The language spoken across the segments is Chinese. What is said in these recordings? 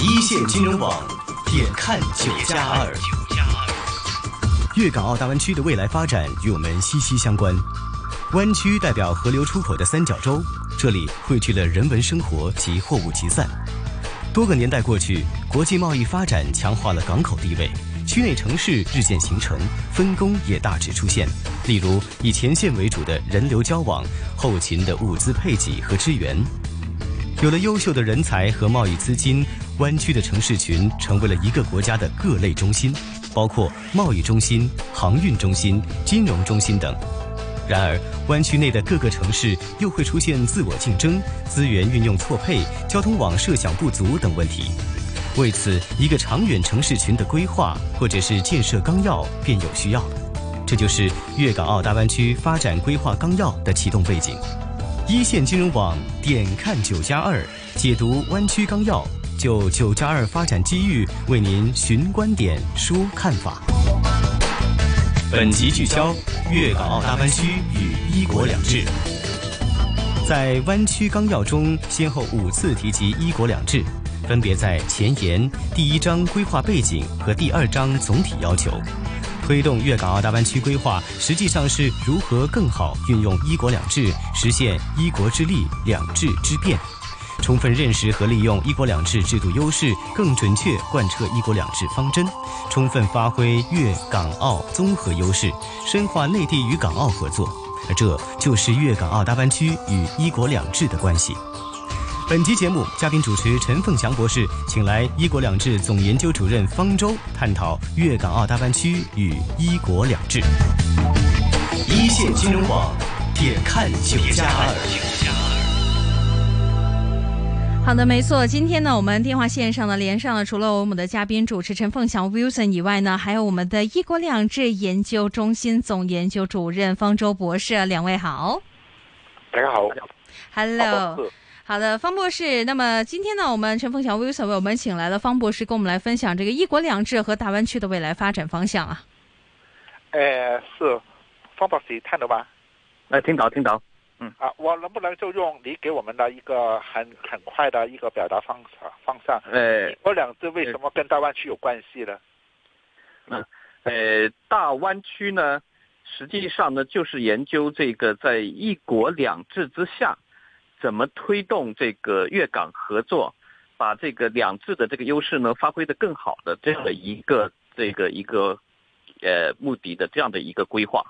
一线金融网点看九加二。粤港澳大湾区的未来发展与我们息息相关。湾区代表河流出口的三角洲，这里汇聚了人文生活及货物集散。多个年代过去，国际贸易发展强化了港口地位，区内城市日渐形成，分工也大致出现。例如，以前线为主的人流交往，后勤的物资配给和支援。有了优秀的人才和贸易资金，湾区的城市群成为了一个国家的各类中心。包括贸易中心、航运中心、金融中心等。然而，湾区内的各个城市又会出现自我竞争、资源运用错配、交通网设想不足等问题。为此，一个长远城市群的规划或者是建设纲要便有需要了。这就是粤港澳大湾区发展规划纲要的启动背景。一线金融网点看九加二，解读湾区纲要。就九加二发展机遇，为您寻观点、说看法。本集聚焦粤港澳大湾区与“一国两制”。在湾区纲要中，先后五次提及“一国两制”，分别在前言、第一章规划背景和第二章总体要求。推动粤港澳大湾区规划，实际上是如何更好运用“一国两制”，实现“一国之力，两制之变”。充分认识和利用“一国两制”制度优势，更准确贯彻“一国两制”方针，充分发挥粤港澳综合优势，深化内地与港澳合作，这就是粤港澳大湾区与“一国两制”的关系。本期节目嘉宾主持陈凤祥博士，请来“一国两制”总研究主任方舟探讨粤港澳大湾区与“一国两制”。一线金融网点看九加二。好的，没错。今天呢，我们电话线上呢连上了，除了我们的嘉宾主持陈凤祥 Wilson 以外呢，还有我们的一国两制研究中心总研究主任方舟博士，两位好。大家好，Hello，好的，方博士。那么今天呢，我们陈凤祥 Wilson 为我们请来了方博士，跟我们来分享这个一国两制和大湾区的未来发展方向啊。呃，是方博士听到吧？哎，听到，听到。嗯啊，我能不能就用你给我们的一个很很快的一个表达方方向？呃，我两字为什么跟大湾区有关系呢？嗯，呃，大湾区呢，实际上呢，就是研究这个在一国两制之下，怎么推动这个粤港合作，把这个两制的这个优势呢，发挥的更好的这样的一个这个一个呃目的的这样的一个规划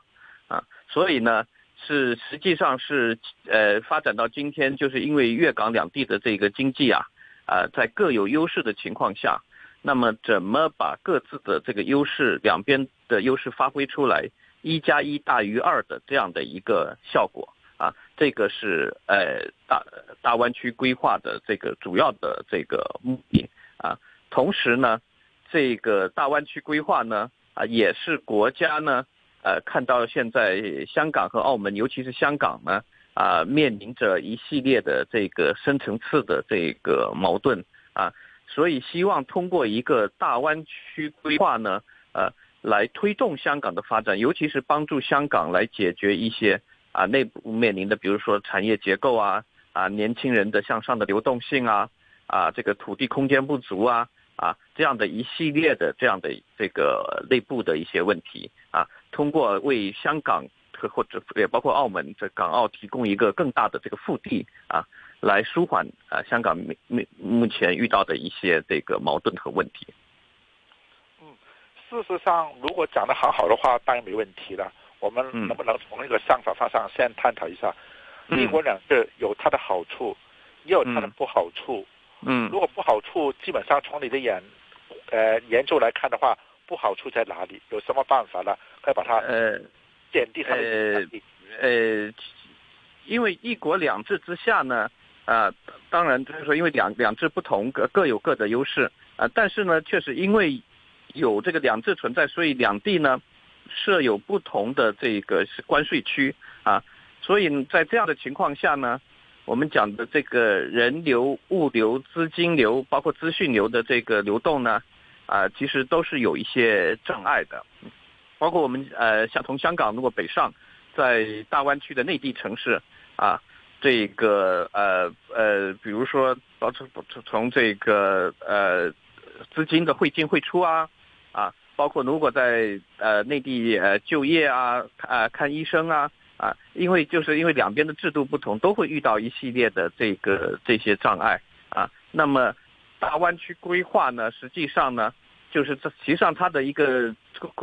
啊，所以呢。是，实际上是，呃，发展到今天，就是因为粤港两地的这个经济啊，啊，在各有优势的情况下，那么怎么把各自的这个优势，两边的优势发挥出来，一加一大于二的这样的一个效果啊，这个是呃大大湾区规划的这个主要的这个目的啊。同时呢，这个大湾区规划呢，啊，也是国家呢。呃，看到现在香港和澳门，尤其是香港呢，啊，面临着一系列的这个深层次的这个矛盾啊，所以希望通过一个大湾区规划呢，呃，来推动香港的发展，尤其是帮助香港来解决一些啊内部面临的，比如说产业结构啊，啊年轻人的向上的流动性啊，啊这个土地空间不足啊，啊这样的一系列的这样的这个内部的一些问题啊。通过为香港和或者也包括澳门这港澳提供一个更大的这个腹地啊，来舒缓啊香港目目目前遇到的一些这个矛盾和问题。嗯，事实上，如果讲的很好的话，当然没问题了。我们能不能从那个想法方向先探讨一下？一国两制有它的好处，也有它的不好处。嗯，如果不好处，基本上从你的眼呃研究来看的话。不好处在哪里？有什么办法呢？可以把它呃减低它的呃呃，因为一国两制之下呢，啊，当然就是说，因为两两制不同，各各有各的优势啊。但是呢，确实因为有这个两制存在，所以两地呢设有不同的这个关税区啊。所以在这样的情况下呢，我们讲的这个人流、物流、资金流，包括资讯流的这个流动呢。啊，其实都是有一些障碍的，包括我们呃，像从香港如果北上，在大湾区的内地城市啊，这个呃呃，比如说从从这个呃资金的汇进汇出啊啊，包括如果在呃内地呃就业啊啊看医生啊啊，因为就是因为两边的制度不同，都会遇到一系列的这个这些障碍啊。那么大湾区规划呢，实际上呢，就是这实际上它的一个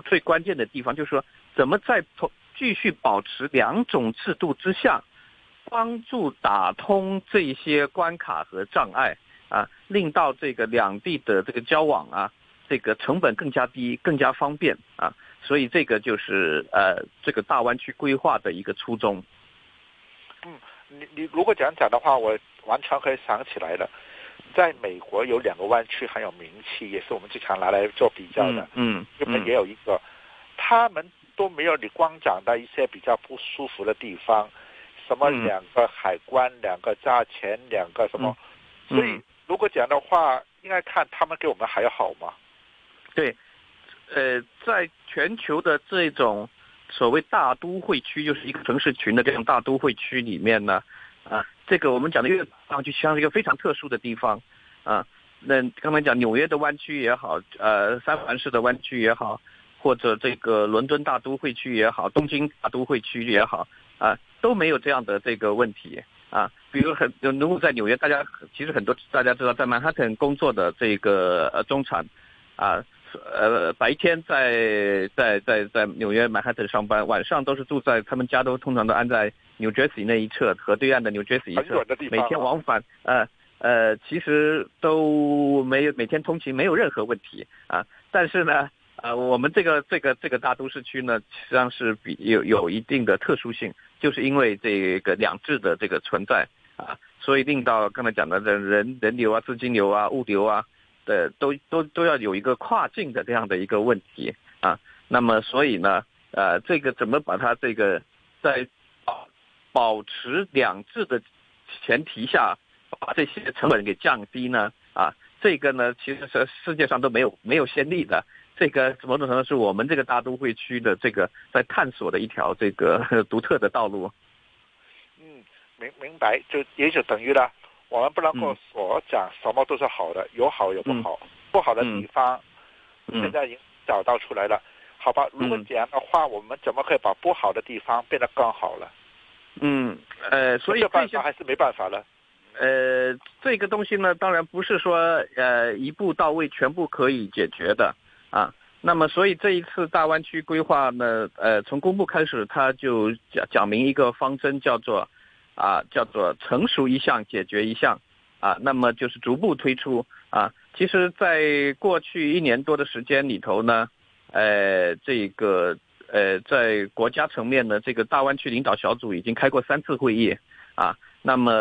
最关键的地方，就是说怎么在同继续保持两种制度之下。帮助打通这些关卡和障碍啊，令到这个两地的这个交往啊，这个成本更加低、更加方便啊，所以这个就是呃，这个大湾区规划的一个初衷。嗯，你你如果这样讲的话，我完全可以想起来了，在美国有两个湾区很有名气，也是我们经常拿来做比较的。嗯，日本也有一个，他们都没有你光讲的一些比较不舒服的地方。什么两个海关，两个价钱，两个什么？所以如果讲的话，应该看他们给我们还要好吗？对，呃，在全球的这种所谓大都会区，就是一个城市群的这种大都会区里面呢，啊，这个我们讲的粤港就像是一个非常特殊的地方啊。那刚才讲纽约的湾区也好，呃，三藩市的湾区也好，或者这个伦敦大都会区也好，东京大都会区也好。啊，都没有这样的这个问题啊。比如很，如果在纽约，大家其实很多大家知道，在曼哈顿工作的这个呃中产，啊，呃白天在在在在纽约曼哈顿上班，晚上都是住在他们家都通常都安在 New Jersey 那一侧和对岸的 New Jersey 一侧，每天往返，呃呃，其实都没有每天通勤没有任何问题啊。但是呢。呃，我们这个这个这个大都市区呢，实际上是比有有一定的特殊性，就是因为这个两制的这个存在啊，所以令到刚才讲的人人流啊、资金流啊、物流啊的都都都要有一个跨境的这样的一个问题啊。那么所以呢，呃，这个怎么把它这个在保保持两制的前提下，把这些成本给降低呢？啊，这个呢，其实是世界上都没有没有先例的。这个某种程度是我们这个大都会区的这个在探索的一条这个 独特的道路。嗯，明明白，就也就等于了，我们不能够所讲什么都是好的，有好有不好，不好的地方现在已经找到出来了，好吧？如果这样的话，我们怎么可以把不好的地方变得更好了？嗯，呃，所以办法还是没办法了。呃，这个东西呢，当然不是说呃一步到位，全部可以解决的。啊，那么所以这一次大湾区规划呢，呃，从公布开始，它就讲讲明一个方针，叫做，啊，叫做成熟一项解决一项，啊，那么就是逐步推出啊。其实，在过去一年多的时间里头呢，呃，这个呃，在国家层面呢，这个大湾区领导小组已经开过三次会议，啊，那么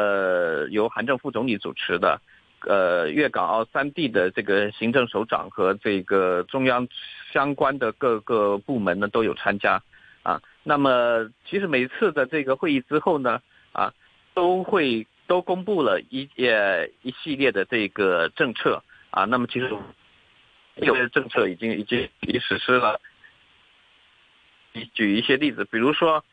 由韩正副总理主持的。呃，粤港澳三地的这个行政首长和这个中央相关的各个部门呢都有参加，啊，那么其实每次的这个会议之后呢，啊，都会都公布了一呃一系列的这个政策，啊，那么其实有些政策已经已经已实施了，举一些例子，比如说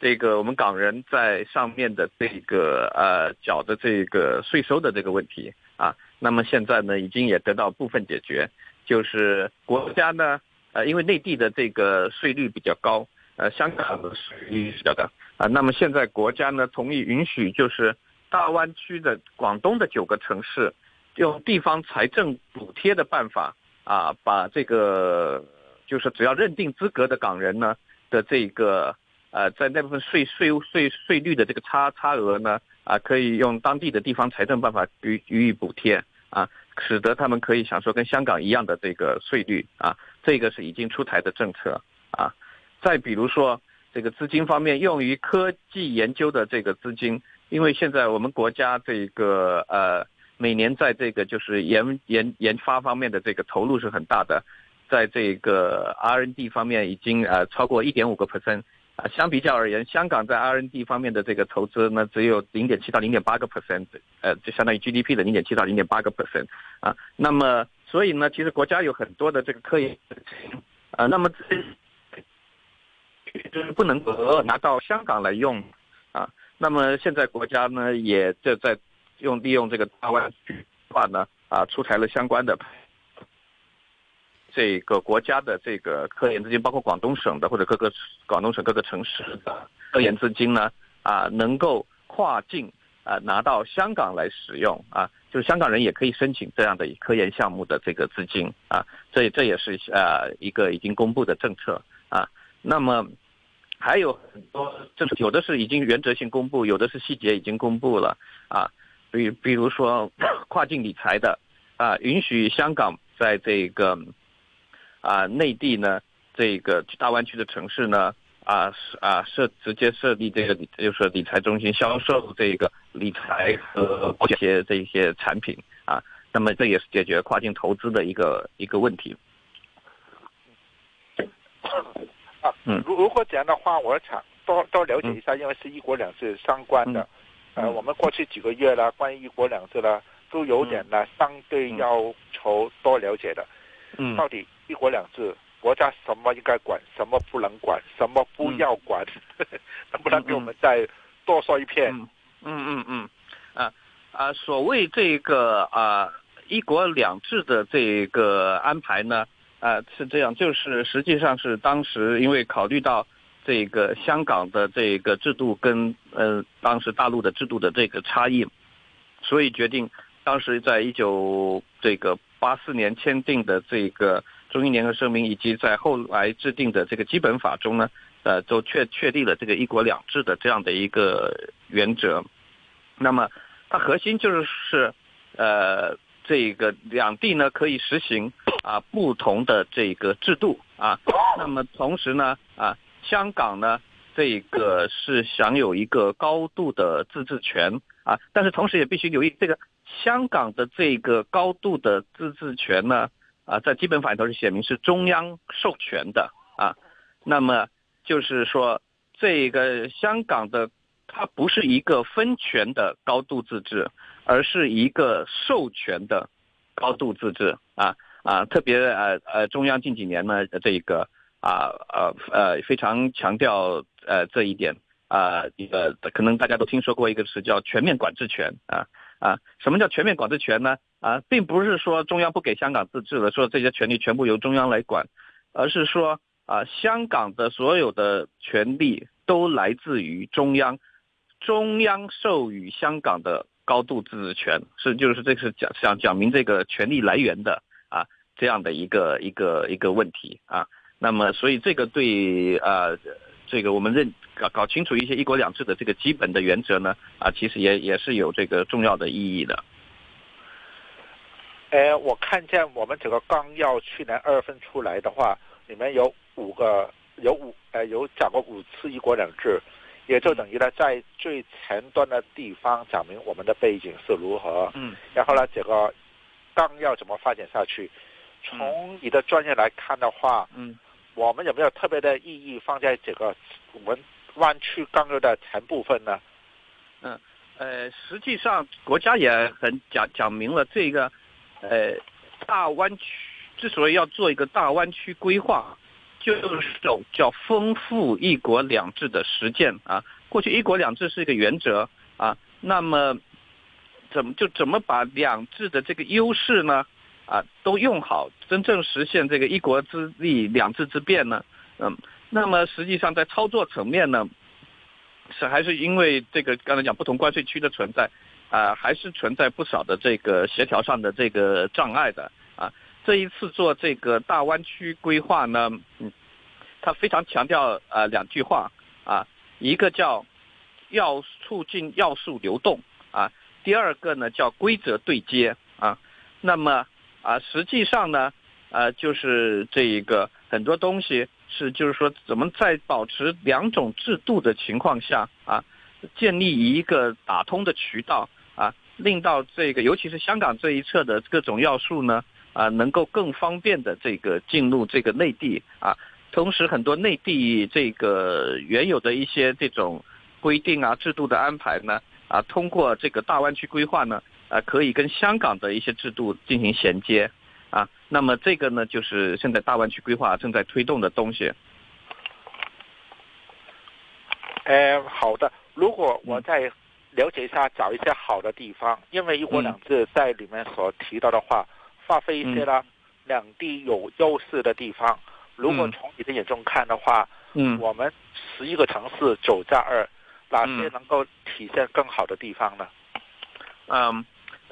这个我们港人在上面的这个呃缴的这个税收的这个问题。啊，那么现在呢，已经也得到部分解决，就是国家呢，呃，因为内地的这个税率比较高，呃，香港的税率比较高，啊，那么现在国家呢同意允许，就是大湾区的广东的九个城市，用地方财政补贴的办法，啊，把这个就是只要认定资格的港人呢的这个，呃，在那部分税税税税率的这个差差额呢。啊，可以用当地的地方财政办法予予以补贴啊，使得他们可以享受跟香港一样的这个税率啊，这个是已经出台的政策啊。再比如说这个资金方面，用于科技研究的这个资金，因为现在我们国家这个呃每年在这个就是研研研发方面的这个投入是很大的，在这个 R&D 方面已经呃超过一点五个 percent。啊，相比较而言，香港在 R&D 方面的这个投资呢，只有零点七到零点八个 percent，呃，就相当于 GDP 的零点七到零点八个 percent，啊，那么所以呢，其实国家有很多的这个科研，啊，那么这就是不能够拿到香港来用，啊，那么现在国家呢也就在用利用这个大湾区话呢啊出台了相关的这个国家的这个科研资金，包括广东省的或者各个广东省各个城市的科研资金呢啊能够跨境啊拿到香港来使用啊，就是香港人也可以申请这样的科研项目的这个资金啊，这这也是呃一个已经公布的政策啊，那么。还有很多，就是有的是已经原则性公布，有的是细节已经公布了啊。比比如说跨境理财的啊，允许香港在这个啊内地呢，这个大湾区的城市呢啊啊设直接设立这个就是理财中心，销售这个理财和保险这些产品啊。那么这也是解决跨境投资的一个一个问题。啊，嗯，如如果这样的话，我想多多了解一下，因为是一国两制相关的，呃，我们过去几个月呢，关于一国两制呢，都有点呢相对要求多了解的，嗯，到底一国两制国家什么应该管，什么不能管，什么不要管，能不能给我们再多说一遍？嗯嗯嗯，啊啊，所谓这个啊一国两制的这个安排呢？啊，是这样，就是实际上是当时因为考虑到这个香港的这个制度跟呃当时大陆的制度的这个差异，所以决定当时在一九这个八四年签订的这个中英联合声明，以及在后来制定的这个基本法中呢，呃，都确确立了这个一国两制的这样的一个原则。那么它核心就是呃。这个两地呢可以实行啊不同的这个制度啊，那么同时呢啊香港呢这个是享有一个高度的自治权啊，但是同时也必须留意这个香港的这个高度的自治权呢啊在基本法里头是写明是中央授权的啊，那么就是说这个香港的它不是一个分权的高度自治。而是一个授权的高度自治啊啊，特别呃呃，中央近几年呢，这个啊呃呃非常强调呃这一点啊，一个可能大家都听说过一个词叫全面管制权啊啊，什么叫全面管制权呢？啊，并不是说中央不给香港自治了，说这些权利全部由中央来管，而是说啊，香港的所有的权利都来自于中央，中央授予香港的。高度自治权是，就是这是讲想讲明这个权利来源的啊，这样的一个一个一个问题啊。那么，所以这个对啊，这个我们认搞搞清楚一些一国两制的这个基本的原则呢啊，其实也也是有这个重要的意义的。呃，我看见我们这个纲要去年二月份出来的话，里面有五个有五呃有讲过五次一国两制。也就等于呢，在最前端的地方讲明我们的背景是如何，嗯，然后呢，这个纲要怎么发展下去？从你的专业来看的话，嗯，我们有没有特别的意义放在这个我们湾区纲要的前部分呢？嗯，呃，实际上国家也很讲讲明了这个，呃，大湾区之所以要做一个大湾区规划。就是种叫丰富一国两制的实践啊。过去一国两制是一个原则啊，那么怎么就怎么把两制的这个优势呢啊都用好，真正实现这个一国之利两制之变呢？嗯，那么实际上在操作层面呢，是还是因为这个刚才讲不同关税区的存在啊，还是存在不少的这个协调上的这个障碍的啊。这一次做这个大湾区规划呢，嗯，他非常强调呃两句话啊，一个叫要促进要素流动啊，第二个呢叫规则对接啊。那么啊，实际上呢，呃，就是这一个很多东西是就是说怎么在保持两种制度的情况下啊，建立一个打通的渠道，令到这个尤其是香港这一侧的各种要素呢。啊，能够更方便的这个进入这个内地啊，同时很多内地这个原有的一些这种规定啊、制度的安排呢，啊，通过这个大湾区规划呢，啊，可以跟香港的一些制度进行衔接啊。那么这个呢，就是现在大湾区规划正在推动的东西。哎，好的。如果我在了解一下，找一些好的地方，因为一国两制在里面所提到的话，发挥一些呢两地有优势的地方。如果从你的眼中看的话，嗯，我们十一个城市九加二，哪些能够体现更好的地方呢？嗯，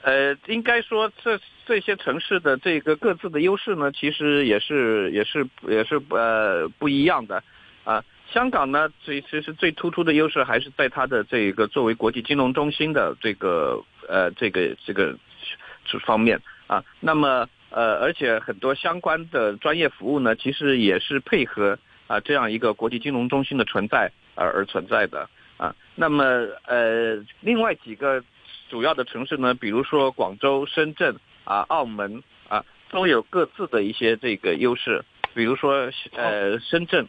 呃，应该说这这些城市的这个各自的优势呢，其实也是也是也是呃不一样的啊。香港呢，最其实最突出的优势还是在它的这个作为国际金融中心的这个呃这个这个这方面啊。那么呃，而且很多相关的专业服务呢，其实也是配合啊这样一个国际金融中心的存在而而存在的啊。那么呃，另外几个主要的城市呢，比如说广州、深圳啊、澳门啊，都有各自的一些这个优势。比如说呃，深圳。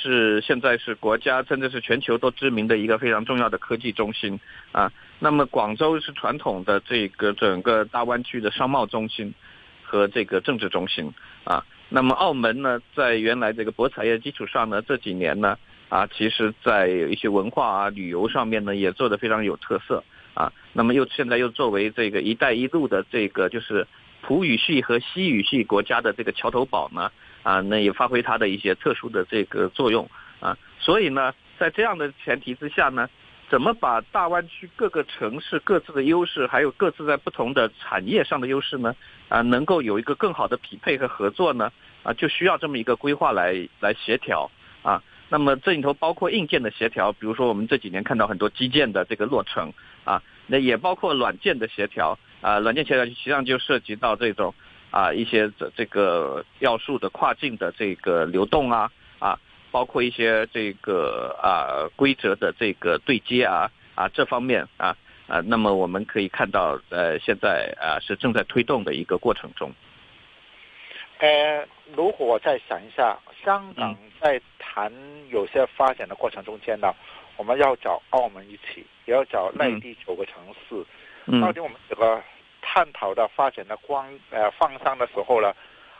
是现在是国家甚至是全球都知名的一个非常重要的科技中心啊。那么广州是传统的这个整个大湾区的商贸中心和这个政治中心啊。那么澳门呢，在原来这个博彩业基础上呢，这几年呢啊，其实在一些文化啊、旅游上面呢，也做得非常有特色啊。那么又现在又作为这个“一带一路”的这个就是葡语系和西语系国家的这个桥头堡呢。啊，那也发挥它的一些特殊的这个作用啊，所以呢，在这样的前提之下呢，怎么把大湾区各个城市各自的优势，还有各自在不同的产业上的优势呢，啊，能够有一个更好的匹配和合作呢？啊，就需要这么一个规划来来协调啊。那么这里头包括硬件的协调，比如说我们这几年看到很多基建的这个落成啊，那也包括软件的协调啊，软件协调实际上就涉及到这种。啊，一些这这个要素的跨境的这个流动啊，啊，包括一些这个啊规则的这个对接啊，啊这方面啊啊，那么我们可以看到，呃，现在啊是正在推动的一个过程中。呃，如果我再想一下，香港在谈有些发展的过程中间呢，我们要找澳门一起，也要找内地九个城市，到底我们这个。探讨的发展的光呃方向的时候呢，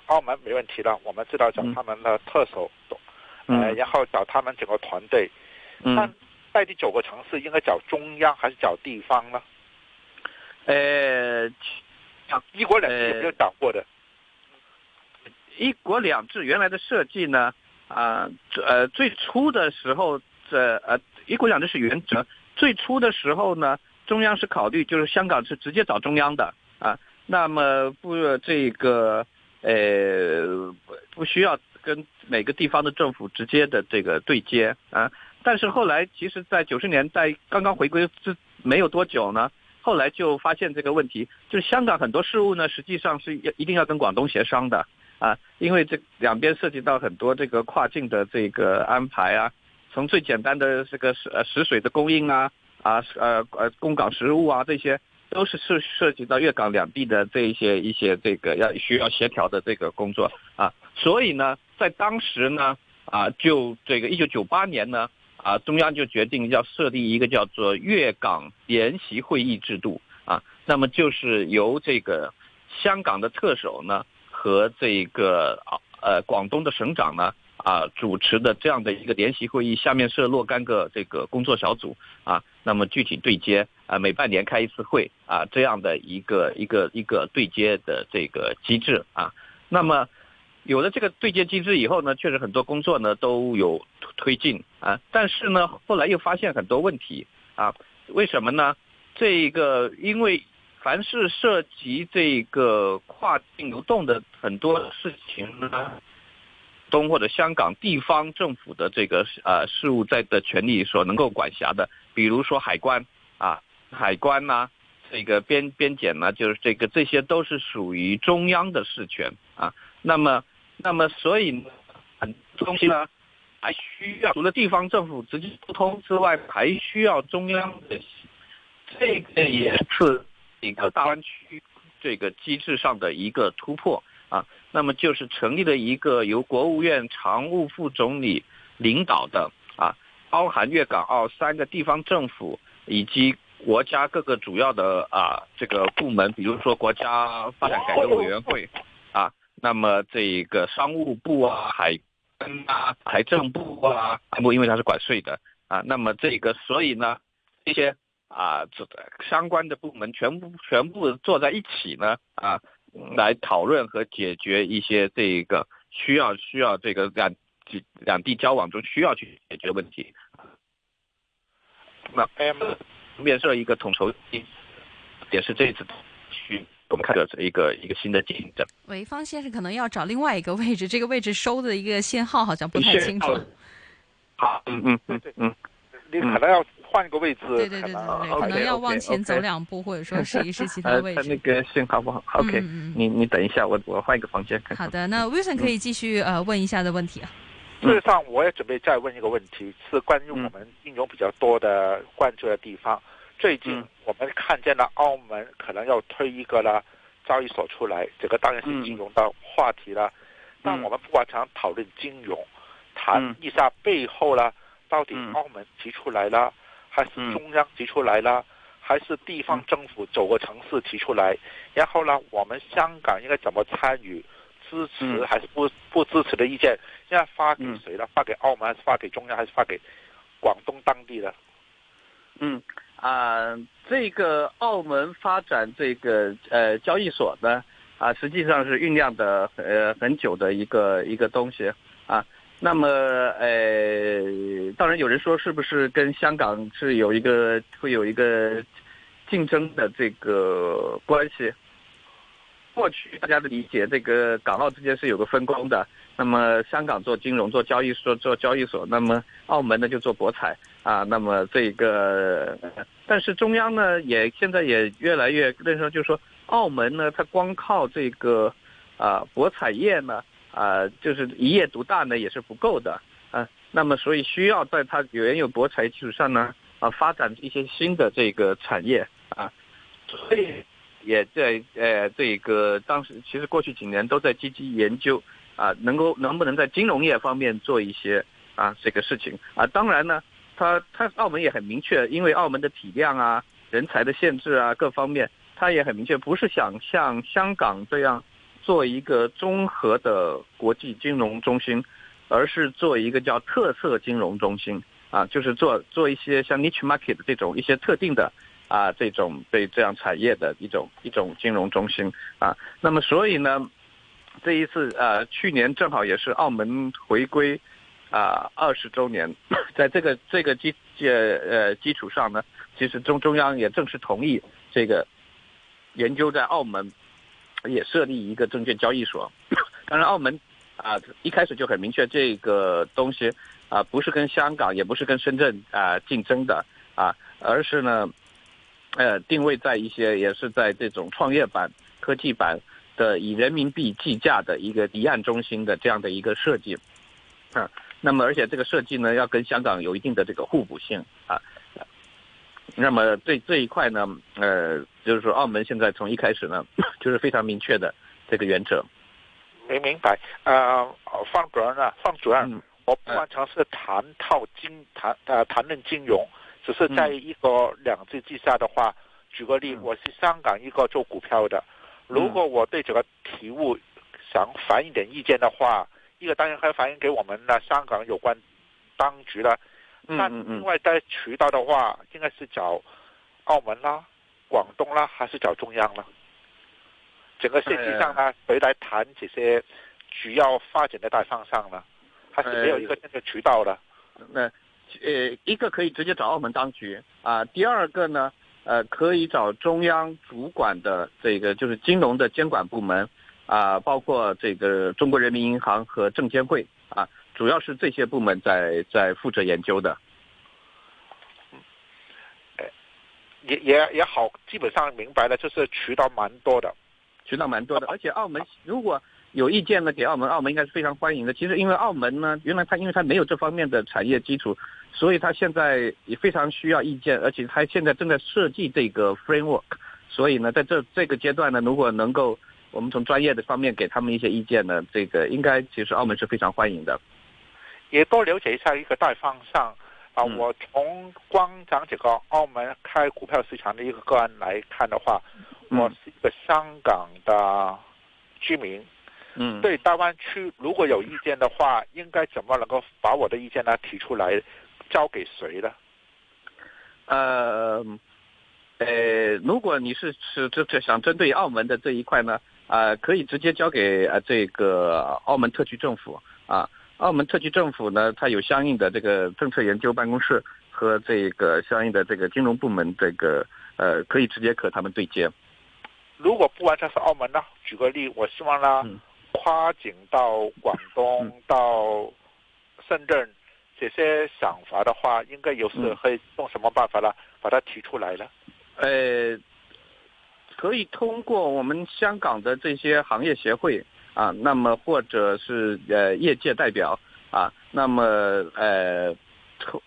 澳门没问题了，我们知道找他们的特首，呃，然后找他们整个团队。嗯那在第九个城市应该找中央还是找地方呢？呃，一国两制有没有找过的？一国两制原来的设计呢，啊，呃，最初的时候这呃，一国两制是原则，最初的时候呢。中央是考虑，就是香港是直接找中央的啊，那么不这个呃不需要跟每个地方的政府直接的这个对接啊。但是后来，其实，在九十年代刚刚回归之没有多久呢，后来就发现这个问题，就是香港很多事务呢，实际上是要一定要跟广东协商的啊，因为这两边涉及到很多这个跨境的这个安排啊，从最简单的这个食食水的供应啊。啊，呃呃，供港食物啊，这些都是涉涉及到粤港两地的这一些一些这个要需要协调的这个工作啊，所以呢，在当时呢，啊，就这个一九九八年呢，啊，中央就决定要设立一个叫做粤港联席会议制度啊，那么就是由这个香港的特首呢和这个啊呃广东的省长呢。啊，主持的这样的一个联席会议，下面设若干个这个工作小组啊，那么具体对接啊，每半年开一次会啊，这样的一个一个一个对接的这个机制啊，那么有了这个对接机制以后呢，确实很多工作呢都有推进啊，但是呢，后来又发现很多问题啊，为什么呢？这个因为凡是涉及这个跨境流动的很多事情呢。东或者香港地方政府的这个呃事务在的权利所能够管辖的，比如说海关啊，海关呐，这个边边检呢，就是这个这些都是属于中央的事权啊。那么，那么所以很多东西呢，还需要除了地方政府直接沟通之外，还需要中央的，这个也是一个大湾区这个机制上的一个突破。啊，那么就是成立了一个由国务院常务副总理领导的啊，包含粤港澳三个地方政府以及国家各个主要的啊这个部门，比如说国家发展改革委员会啊，那么这个商务部啊、海关啊、财政部啊，部因为它是管税的啊，那么这个所以呢，这些啊这相关的部门全部全部坐在一起呢啊，来讨论和解决一些这个需要需要这个两两地交往中需要去解决问题。那 M 面设一个统筹，也是这一次去我们看到这一个一个新的进展。潍坊先生可能要找另外一个位置，这个位置收的一个信号好像不太清楚。好，嗯嗯嗯嗯，你可能要换一个位置。对对对对对，可能要往前走两步，或者说试一试其他位置。他那个信号不好。OK，你你等一下，我我换一个房间看。好的，那 Wilson 可以继续呃问一下的问题啊。事实上，我也准备再问一个问题，是关于我们应用比较多的关注的地方。最近我们看见了澳门可能要推一个了交易所出来，这个当然是金融的话题了。但我们不光常讨论金融，谈一下背后呢，到底澳门提出来了，还是中央提出来了，还是地方政府走个城市提出来？然后呢，我们香港应该怎么参与？支持还是不不支持的意见，现在发给谁了？发给澳门还是发给中央还是发给广东当地的？嗯啊，这个澳门发展这个呃交易所呢啊，实际上是酝酿的呃很久的一个一个东西啊。那么呃，当然有人说是不是跟香港是有一个会有一个竞争的这个关系？过去大家的理解，这个港澳之间是有个分工的。那么香港做金融、做交易所、做交易所，那么澳门呢就做博彩啊。那么这个，但是中央呢也现在也越来越认识，就是说澳门呢，它光靠这个啊博彩业呢啊，就是一业独大呢也是不够的啊。那么所以需要在它原有博彩基础上呢啊发展一些新的这个产业啊，所以。也在呃，这个当时其实过去几年都在积极研究啊，能够能不能在金融业方面做一些啊这个事情啊。当然呢，它它澳门也很明确，因为澳门的体量啊、人才的限制啊各方面，它也很明确，不是想像香港这样做一个综合的国际金融中心，而是做一个叫特色金融中心啊，就是做做一些像 niche market 这种一些特定的。啊，这种对这样产业的一种一种金融中心啊，那么所以呢，这一次呃，去年正好也是澳门回归啊二十周年，在这个这个基基呃基础上呢，其实中中央也正式同意这个研究在澳门也设立一个证券交易所。当然，澳门啊一开始就很明确，这个东西啊不是跟香港，也不是跟深圳啊竞争的啊，而是呢。呃，定位在一些也是在这种创业板、科技板的以人民币计价的一个离岸中心的这样的一个设计，啊，那么而且这个设计呢，要跟香港有一定的这个互补性啊。那么这这一块呢，呃，就是说澳门现在从一开始呢，就是非常明确的这个原则。没明白，呃，方主任啊，方主任，我不完全是谈套金谈呃谈论金融。只是在一个两制之下的话，举个例，我是香港一个做股票的，如果我对这个题目想反映点意见的话，一个当然可以反映给我们的香港有关当局了。那另外在渠道的话，应该是找澳门啦、广东啦，还是找中央啦？整个设计上呢，谁来谈这些主要发展的大方向呢？还是没有一个那个渠道的？那。呃，一个可以直接找澳门当局啊，第二个呢，呃，可以找中央主管的这个就是金融的监管部门啊，包括这个中国人民银行和证监会啊，主要是这些部门在在负责研究的。也也也好，基本上明白了，就是渠道蛮多的，渠道蛮多的，而且澳门如果。有意见呢，给澳门，澳门应该是非常欢迎的。其实，因为澳门呢，原来它因为它没有这方面的产业基础，所以它现在也非常需要意见，而且它现在正在设计这个 framework。所以呢，在这这个阶段呢，如果能够我们从专业的方面给他们一些意见呢，这个应该其实澳门是非常欢迎的。也多了解一下一个大方向啊。我从光讲这个澳门开股票市场的一个个案来看的话，我是一个香港的居民。嗯，对大湾区如果有意见的话，应该怎么能够把我的意见呢提出来，交给谁呢？呃，呃，如果你是是这这想针对澳门的这一块呢，啊，可以直接交给呃这个澳门特区政府啊。澳门特区政府呢，它有相应的这个政策研究办公室和这个相应的这个金融部门，这个呃可以直接和他们对接。如果不完全是澳门呢？举个例，我希望呢，跨境到广东、到深圳这些想法的话，应该有时会用什么办法呢？把它提出来呢？呃，可以通过我们香港的这些行业协会啊，那么或者是呃业界代表啊，那么呃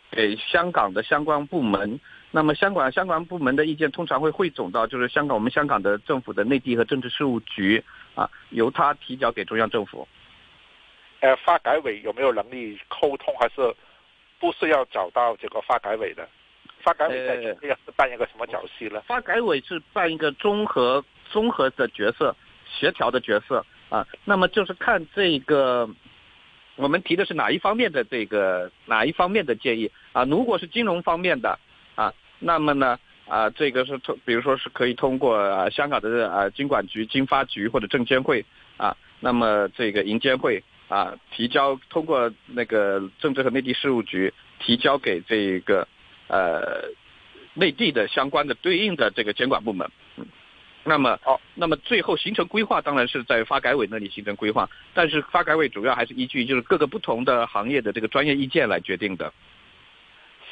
给香港的相关部门。那么，香港相关部门的意见通常会汇总到，就是香港我们香港的政府的内地和政治事务局啊，由他提交给中央政府。呃，发改委有没有能力沟通，还是不是要找到这个发改委的？发改委在这个是扮演个什么角色呢？发改委是扮一个综合综合的角色，协调的角色啊。那么就是看这个，我们提的是哪一方面的这个哪一方面的建议啊？如果是金融方面的啊。那么呢，啊，这个是通，比如说是可以通过啊香港的啊金管局、经发局或者证监会啊，那么这个银监会啊提交，通过那个政治和内地事务局提交给这个呃内地的相关的对应的这个监管部门。嗯，那么哦，那么最后形成规划，当然是在发改委那里形成规划，但是发改委主要还是依据就是各个不同的行业的这个专业意见来决定的。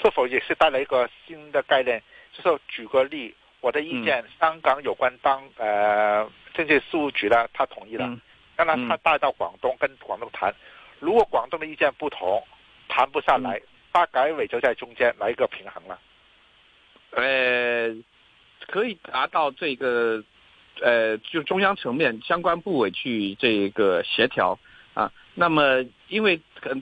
是否也是带来一个新的概念？就是举个例，我的意见，香港有关当呃政界事务局呢他同意了，当然他带到广东跟广东谈，如果广东的意见不同，谈不下来，发改委就在中间来一个平衡了。呃，可以达到这个呃，就中央层面相关部委去这个协调啊。那么因为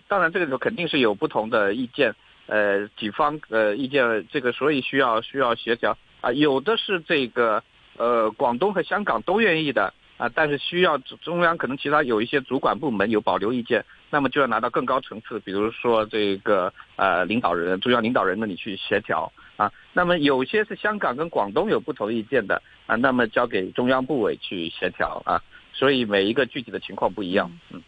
当然这个时候肯定是有不同的意见。呃，几方呃意见，这个所以需要需要协调啊，有的是这个呃广东和香港都愿意的啊，但是需要中央可能其他有一些主管部门有保留意见，那么就要拿到更高层次，比如说这个呃领导人中央领导人那里去协调啊，那么有些是香港跟广东有不同意见的啊，那么交给中央部委去协调啊，所以每一个具体的情况不一样，嗯，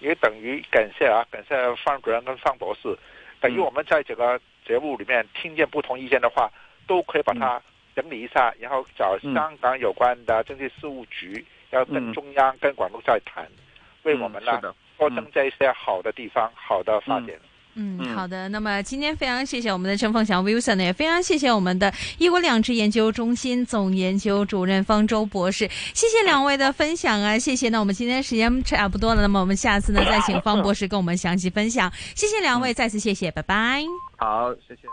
也等于感谢啊，感谢方主任跟方博士。等于我们在这个节目里面听见不同意见的话，都可以把它整理一下，然后找香港有关的政治事务局，要跟中央、跟广东再谈，为我们呢多增加一些好的地方、好的发展。嗯，好的。那么今天非常谢谢我们的陈凤祥 Wilson，也非常谢谢我们的一国两制研究中心总研究主任方舟博士，谢谢两位的分享啊，谢谢。那我们今天时间差不多了，那么我们下次呢再请方博士跟我们详细分享。谢谢两位，再次谢谢，拜拜。好，谢谢。